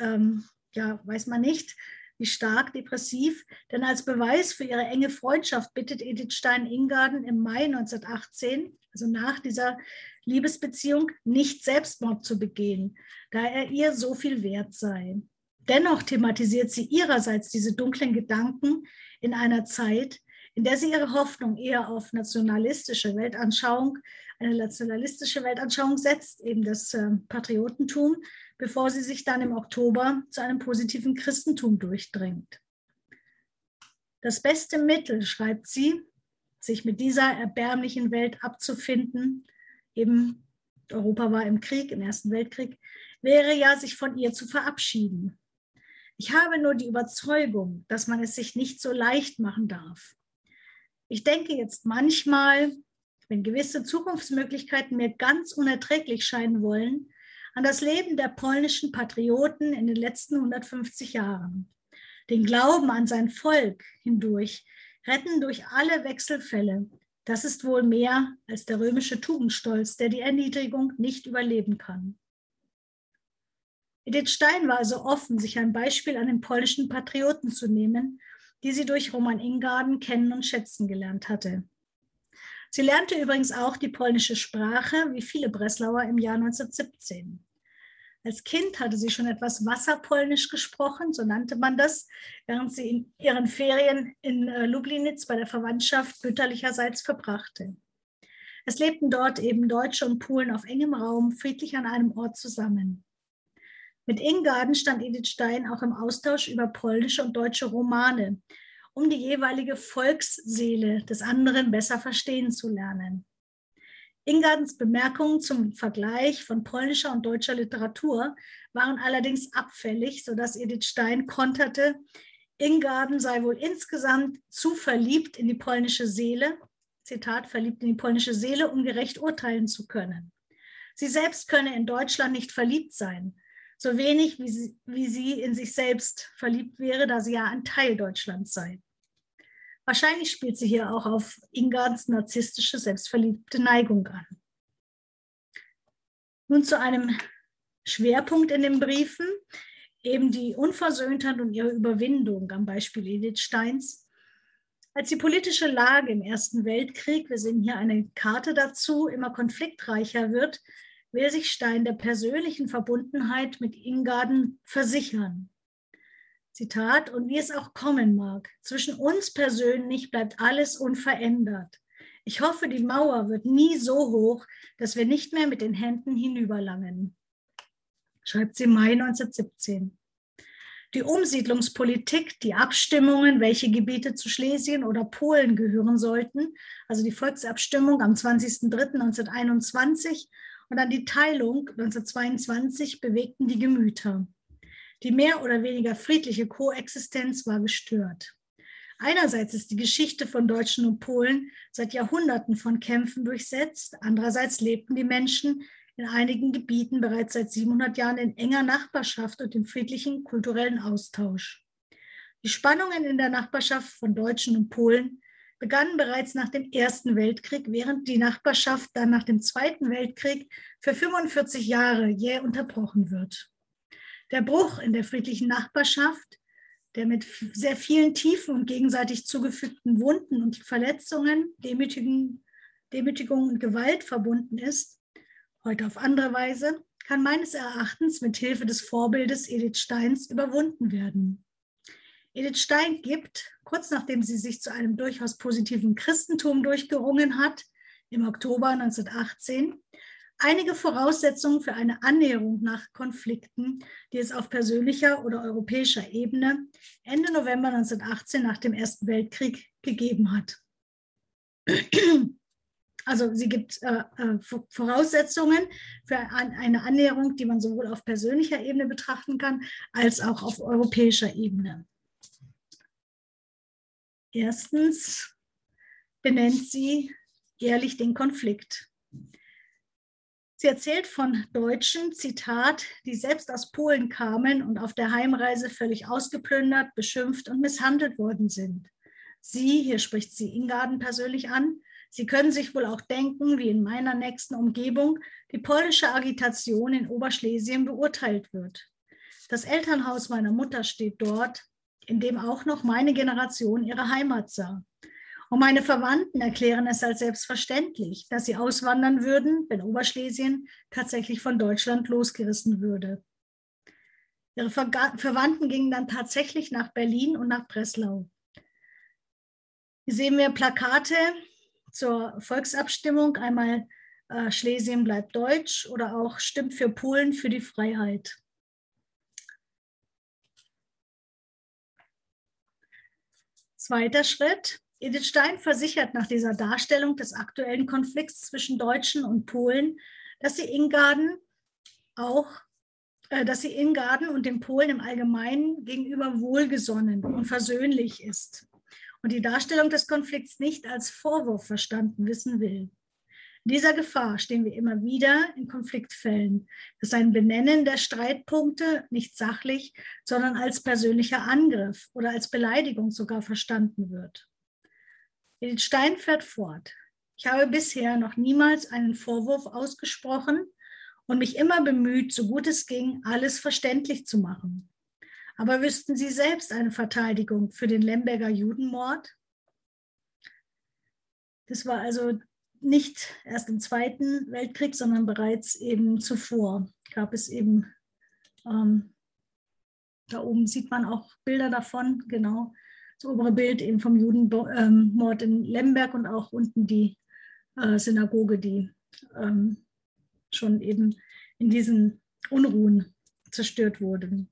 ähm, ja, weiß man nicht, wie stark depressiv, denn als Beweis für ihre enge Freundschaft bittet Edith Stein-Ingarden im Mai 1918, also nach dieser Liebesbeziehung, nicht Selbstmord zu begehen, da er ihr so viel wert sei. Dennoch thematisiert sie ihrerseits diese dunklen Gedanken in einer Zeit, in der sie ihre Hoffnung eher auf nationalistische Weltanschauung, eine nationalistische Weltanschauung setzt, eben das äh, Patriotentum, bevor sie sich dann im Oktober zu einem positiven Christentum durchdringt. Das beste Mittel, schreibt sie, sich mit dieser erbärmlichen Welt abzufinden, eben Europa war im Krieg, im Ersten Weltkrieg, wäre ja, sich von ihr zu verabschieden. Ich habe nur die Überzeugung, dass man es sich nicht so leicht machen darf. Ich denke jetzt manchmal, wenn gewisse Zukunftsmöglichkeiten mir ganz unerträglich scheinen wollen, an das Leben der polnischen Patrioten in den letzten 150 Jahren. Den Glauben an sein Volk hindurch retten durch alle Wechselfälle. Das ist wohl mehr als der römische Tugendstolz, der die Erniedrigung nicht überleben kann. Edith Stein war also offen, sich ein Beispiel an den polnischen Patrioten zu nehmen, die sie durch Roman Ingarden kennen und schätzen gelernt hatte. Sie lernte übrigens auch die polnische Sprache, wie viele Breslauer im Jahr 1917. Als Kind hatte sie schon etwas Wasserpolnisch gesprochen, so nannte man das, während sie in ihren Ferien in äh, Lublinitz bei der Verwandtschaft mütterlicherseits verbrachte. Es lebten dort eben Deutsche und Polen auf engem Raum friedlich an einem Ort zusammen. Mit Ingarden stand Edith Stein auch im Austausch über polnische und deutsche Romane, um die jeweilige Volksseele des anderen besser verstehen zu lernen. Ingardens Bemerkungen zum Vergleich von polnischer und deutscher Literatur waren allerdings abfällig, sodass Edith Stein konterte, Ingarden sei wohl insgesamt zu verliebt in die polnische Seele, Zitat, verliebt in die polnische Seele, um gerecht urteilen zu können. Sie selbst könne in Deutschland nicht verliebt sein, so wenig wie sie, wie sie in sich selbst verliebt wäre, da sie ja ein Teil Deutschlands sei. Wahrscheinlich spielt sie hier auch auf Ingards narzisstische, selbstverliebte Neigung an. Nun zu einem Schwerpunkt in den Briefen, eben die Unversöhntheit und ihre Überwindung am Beispiel Edith Steins. Als die politische Lage im Ersten Weltkrieg, wir sehen hier eine Karte dazu, immer konfliktreicher wird, will sich Stein der persönlichen Verbundenheit mit Ingarden versichern. Zitat, und wie es auch kommen mag, zwischen uns persönlich bleibt alles unverändert. Ich hoffe, die Mauer wird nie so hoch, dass wir nicht mehr mit den Händen hinüberlangen. Schreibt sie Mai 1917. Die Umsiedlungspolitik, die Abstimmungen, welche Gebiete zu Schlesien oder Polen gehören sollten, also die Volksabstimmung am 20.03.1921 und dann die Teilung 1922 bewegten die Gemüter. Die mehr oder weniger friedliche Koexistenz war gestört. Einerseits ist die Geschichte von Deutschen und Polen seit Jahrhunderten von Kämpfen durchsetzt. Andererseits lebten die Menschen in einigen Gebieten bereits seit 700 Jahren in enger Nachbarschaft und im friedlichen kulturellen Austausch. Die Spannungen in der Nachbarschaft von Deutschen und Polen begannen bereits nach dem Ersten Weltkrieg, während die Nachbarschaft dann nach dem Zweiten Weltkrieg für 45 Jahre jäh unterbrochen wird. Der Bruch in der friedlichen Nachbarschaft, der mit sehr vielen tiefen und gegenseitig zugefügten Wunden und Verletzungen, Demütigung, Demütigung und Gewalt verbunden ist, heute auf andere Weise, kann meines Erachtens mit Hilfe des Vorbildes Edith Steins überwunden werden. Edith Stein gibt, kurz nachdem sie sich zu einem durchaus positiven Christentum durchgerungen hat, im Oktober 1918, einige Voraussetzungen für eine Annäherung nach Konflikten, die es auf persönlicher oder europäischer Ebene Ende November 1918 nach dem Ersten Weltkrieg gegeben hat. Also sie gibt äh, äh Voraussetzungen für eine Annäherung, die man sowohl auf persönlicher Ebene betrachten kann, als auch auf europäischer Ebene. Erstens benennt sie ehrlich den Konflikt. Sie erzählt von Deutschen, Zitat, die selbst aus Polen kamen und auf der Heimreise völlig ausgeplündert, beschimpft und misshandelt worden sind. Sie, hier spricht sie Ingarden persönlich an, Sie können sich wohl auch denken, wie in meiner nächsten Umgebung die polnische Agitation in Oberschlesien beurteilt wird. Das Elternhaus meiner Mutter steht dort, in dem auch noch meine Generation ihre Heimat sah. Und meine Verwandten erklären es als selbstverständlich, dass sie auswandern würden, wenn Oberschlesien tatsächlich von Deutschland losgerissen würde. Ihre Verwandten gingen dann tatsächlich nach Berlin und nach Breslau. Hier sehen wir Plakate zur Volksabstimmung, einmal äh, Schlesien bleibt deutsch oder auch stimmt für Polen für die Freiheit. Zweiter Schritt. Edith Stein versichert nach dieser Darstellung des aktuellen Konflikts zwischen Deutschen und Polen, dass sie Ingarden auch, äh, dass sie Ingarden und den Polen im Allgemeinen gegenüber wohlgesonnen und versöhnlich ist und die Darstellung des Konflikts nicht als Vorwurf verstanden wissen will. Dieser Gefahr stehen wir immer wieder in Konfliktfällen, dass ein Benennen der Streitpunkte nicht sachlich, sondern als persönlicher Angriff oder als Beleidigung sogar verstanden wird. Edith Stein fährt fort. Ich habe bisher noch niemals einen Vorwurf ausgesprochen und mich immer bemüht, so gut es ging, alles verständlich zu machen. Aber wüssten Sie selbst eine Verteidigung für den Lemberger Judenmord? Das war also nicht erst im Zweiten Weltkrieg, sondern bereits eben zuvor gab es eben, ähm, da oben sieht man auch Bilder davon, genau, das obere Bild eben vom Judenmord in Lemberg und auch unten die äh, Synagoge, die ähm, schon eben in diesen Unruhen zerstört wurde.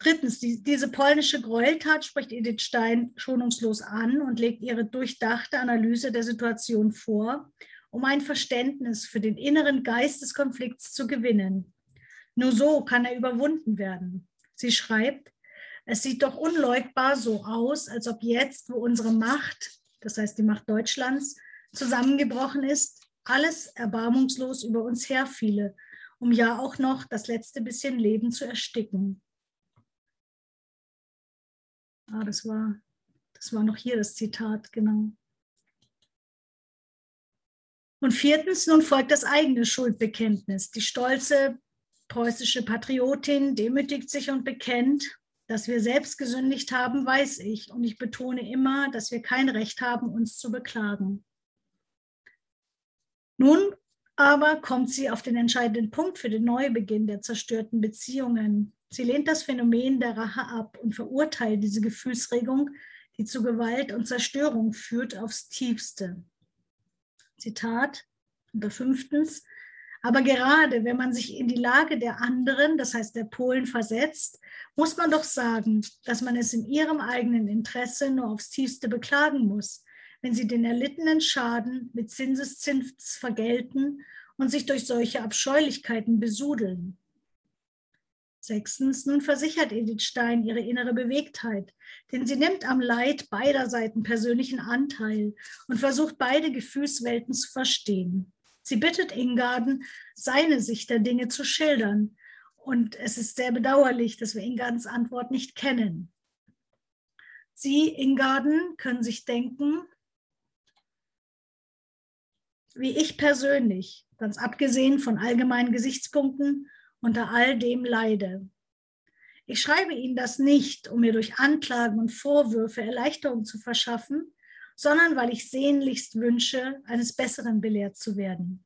Drittens, die, diese polnische Gräueltat spricht Edith Stein schonungslos an und legt ihre durchdachte Analyse der Situation vor, um ein Verständnis für den inneren Geist des Konflikts zu gewinnen. Nur so kann er überwunden werden. Sie schreibt, es sieht doch unleugbar so aus, als ob jetzt, wo unsere Macht, das heißt die Macht Deutschlands, zusammengebrochen ist, alles erbarmungslos über uns herfiele, um ja auch noch das letzte bisschen Leben zu ersticken. Ah, das war, das war noch hier das Zitat, genau. Und viertens, nun folgt das eigene Schuldbekenntnis. Die stolze preußische Patriotin demütigt sich und bekennt, dass wir selbst gesündigt haben, weiß ich. Und ich betone immer, dass wir kein Recht haben, uns zu beklagen. Nun aber kommt sie auf den entscheidenden Punkt für den Neubeginn der zerstörten Beziehungen. Sie lehnt das Phänomen der Rache ab und verurteilt diese Gefühlsregung, die zu Gewalt und Zerstörung führt, aufs tiefste. Zitat unter fünftens. Aber gerade wenn man sich in die Lage der anderen, das heißt der Polen, versetzt, muss man doch sagen, dass man es in ihrem eigenen Interesse nur aufs tiefste beklagen muss, wenn sie den erlittenen Schaden mit Zinseszins vergelten und sich durch solche Abscheulichkeiten besudeln. Sechstens, nun versichert Edith Stein ihre innere Bewegtheit, denn sie nimmt am Leid beider Seiten persönlichen Anteil und versucht beide Gefühlswelten zu verstehen. Sie bittet Ingarden, seine Sicht der Dinge zu schildern. Und es ist sehr bedauerlich, dass wir Ingardens Antwort nicht kennen. Sie, Ingarden, können sich denken, wie ich persönlich, ganz abgesehen von allgemeinen Gesichtspunkten, unter all dem leide. Ich schreibe Ihnen das nicht, um mir durch Anklagen und Vorwürfe Erleichterung zu verschaffen, sondern weil ich sehnlichst wünsche, eines Besseren belehrt zu werden.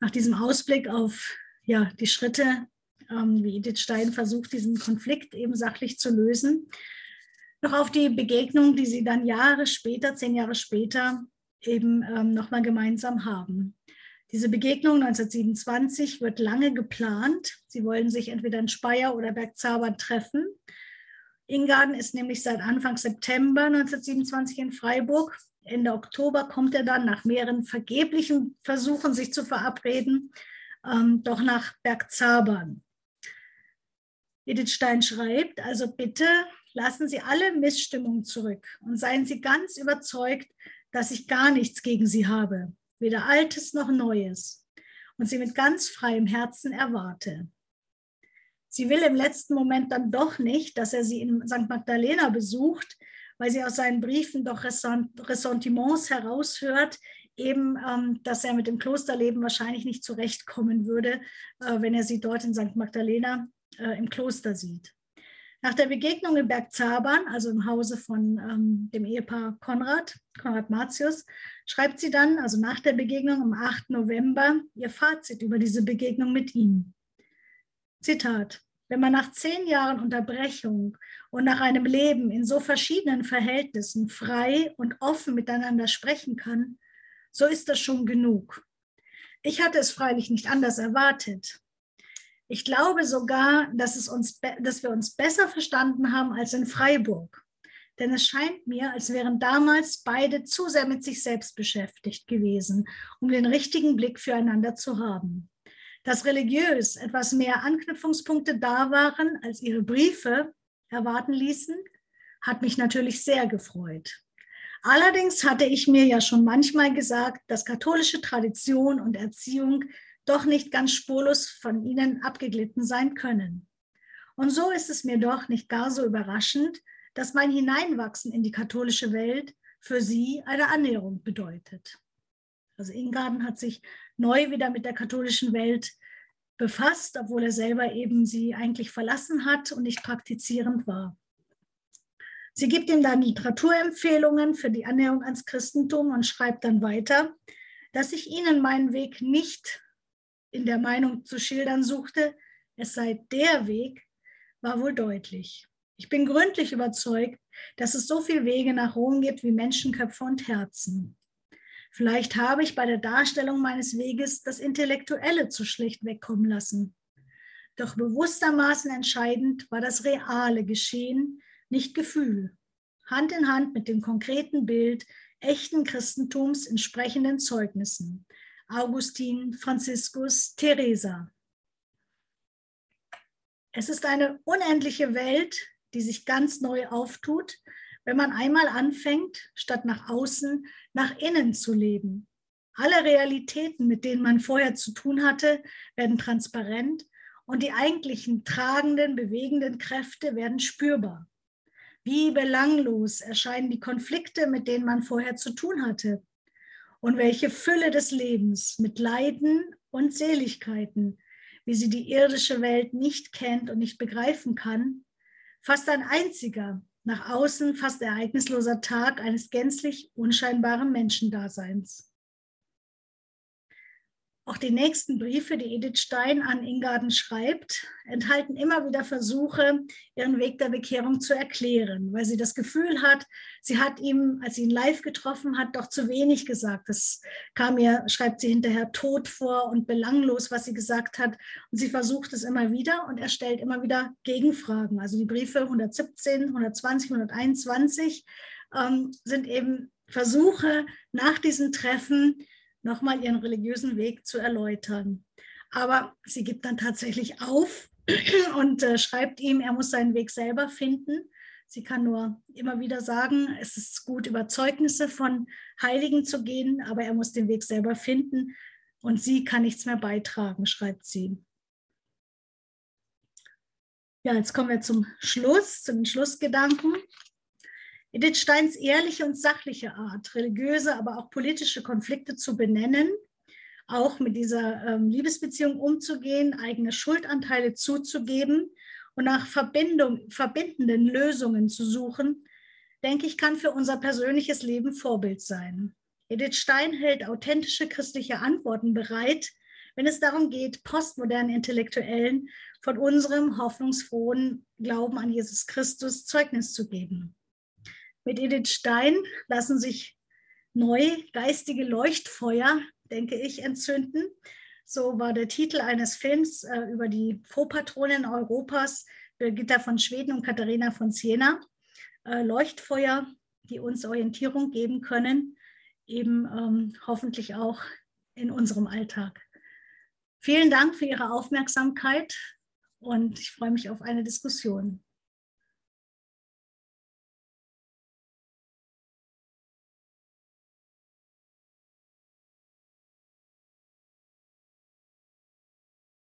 Nach diesem Ausblick auf ja, die Schritte wie Edith Stein versucht, diesen Konflikt eben sachlich zu lösen. Noch auf die Begegnung, die sie dann Jahre später, zehn Jahre später, eben ähm, nochmal gemeinsam haben. Diese Begegnung 1927 wird lange geplant. Sie wollen sich entweder in Speyer oder Bergzabern treffen. Ingarden ist nämlich seit Anfang September 1927 in Freiburg. Ende Oktober kommt er dann nach mehreren vergeblichen Versuchen, sich zu verabreden, ähm, doch nach Bergzabern. Edith Stein schreibt, also bitte lassen Sie alle Missstimmungen zurück und seien Sie ganz überzeugt, dass ich gar nichts gegen Sie habe, weder Altes noch Neues, und Sie mit ganz freiem Herzen erwarte. Sie will im letzten Moment dann doch nicht, dass er sie in St. Magdalena besucht, weil sie aus seinen Briefen doch Ressentiments heraushört, eben, ähm, dass er mit dem Klosterleben wahrscheinlich nicht zurechtkommen würde, äh, wenn er sie dort in St. Magdalena äh, im Kloster sieht. Nach der Begegnung in Bergzabern, also im Hause von ähm, dem Ehepaar Konrad, Konrad Martius, schreibt sie dann, also nach der Begegnung am 8. November, ihr Fazit über diese Begegnung mit ihm. Zitat. Wenn man nach zehn Jahren Unterbrechung und nach einem Leben in so verschiedenen Verhältnissen frei und offen miteinander sprechen kann, so ist das schon genug. Ich hatte es freilich nicht anders erwartet. Ich glaube sogar, dass, es uns, dass wir uns besser verstanden haben als in Freiburg. Denn es scheint mir, als wären damals beide zu sehr mit sich selbst beschäftigt gewesen, um den richtigen Blick füreinander zu haben. Dass religiös etwas mehr Anknüpfungspunkte da waren, als ihre Briefe erwarten ließen, hat mich natürlich sehr gefreut. Allerdings hatte ich mir ja schon manchmal gesagt, dass katholische Tradition und Erziehung doch nicht ganz spurlos von ihnen abgeglitten sein können. Und so ist es mir doch nicht gar so überraschend, dass mein Hineinwachsen in die katholische Welt für sie eine Annäherung bedeutet. Also Ingarden hat sich neu wieder mit der katholischen Welt befasst, obwohl er selber eben sie eigentlich verlassen hat und nicht praktizierend war. Sie gibt ihm dann Literaturempfehlungen für die Annäherung ans Christentum und schreibt dann weiter, dass ich Ihnen meinen Weg nicht in der Meinung zu schildern suchte, es sei der Weg, war wohl deutlich. Ich bin gründlich überzeugt, dass es so viele Wege nach Rom gibt wie Menschenköpfe und Herzen. Vielleicht habe ich bei der Darstellung meines Weges das Intellektuelle zu schlecht wegkommen lassen. Doch bewusstermaßen entscheidend war das reale Geschehen, nicht Gefühl. Hand in Hand mit dem konkreten Bild echten Christentums in sprechenden Zeugnissen. Augustin, Franziskus, Teresa. Es ist eine unendliche Welt, die sich ganz neu auftut, wenn man einmal anfängt, statt nach außen, nach innen zu leben. Alle Realitäten, mit denen man vorher zu tun hatte, werden transparent und die eigentlichen tragenden, bewegenden Kräfte werden spürbar. Wie belanglos erscheinen die Konflikte, mit denen man vorher zu tun hatte und welche Fülle des Lebens mit Leiden und Seligkeiten, wie sie die irdische Welt nicht kennt und nicht begreifen kann, fast ein einziger, nach außen fast ereignisloser Tag eines gänzlich unscheinbaren Menschendaseins. Auch die nächsten Briefe, die Edith Stein an Ingarden schreibt, enthalten immer wieder Versuche, ihren Weg der Bekehrung zu erklären, weil sie das Gefühl hat, sie hat ihm, als sie ihn live getroffen hat, doch zu wenig gesagt. Das kam ihr, schreibt sie hinterher, tot vor und belanglos, was sie gesagt hat. Und sie versucht es immer wieder und er stellt immer wieder Gegenfragen. Also die Briefe 117, 120, 121 ähm, sind eben Versuche nach diesen Treffen, nochmal ihren religiösen Weg zu erläutern. Aber sie gibt dann tatsächlich auf (clears throat) und äh, schreibt ihm, er muss seinen Weg selber finden. Sie kann nur immer wieder sagen, es ist gut, über Zeugnisse von Heiligen zu gehen, aber er muss den Weg selber finden und sie kann nichts mehr beitragen, schreibt sie. Ja, jetzt kommen wir zum Schluss, zu den Schlussgedanken. Edith Steins ehrliche und sachliche Art, religiöse, aber auch politische Konflikte zu benennen, auch mit dieser ähm, Liebesbeziehung umzugehen, eigene Schuldanteile zuzugeben und nach Verbindung, verbindenden Lösungen zu suchen, denke ich, kann für unser persönliches Leben Vorbild sein. Edith Stein hält authentische christliche Antworten bereit, wenn es darum geht, postmodernen Intellektuellen von unserem hoffnungsfrohen Glauben an Jesus Christus Zeugnis zu geben. Mit Edith Stein lassen sich neu geistige Leuchtfeuer, denke ich, entzünden. So war der Titel eines Films äh, über die Vorpatronin Europas, Birgitta von Schweden und Katharina von Siena. Äh, Leuchtfeuer, die uns Orientierung geben können, eben ähm, hoffentlich auch in unserem Alltag. Vielen Dank für Ihre Aufmerksamkeit und ich freue mich auf eine Diskussion.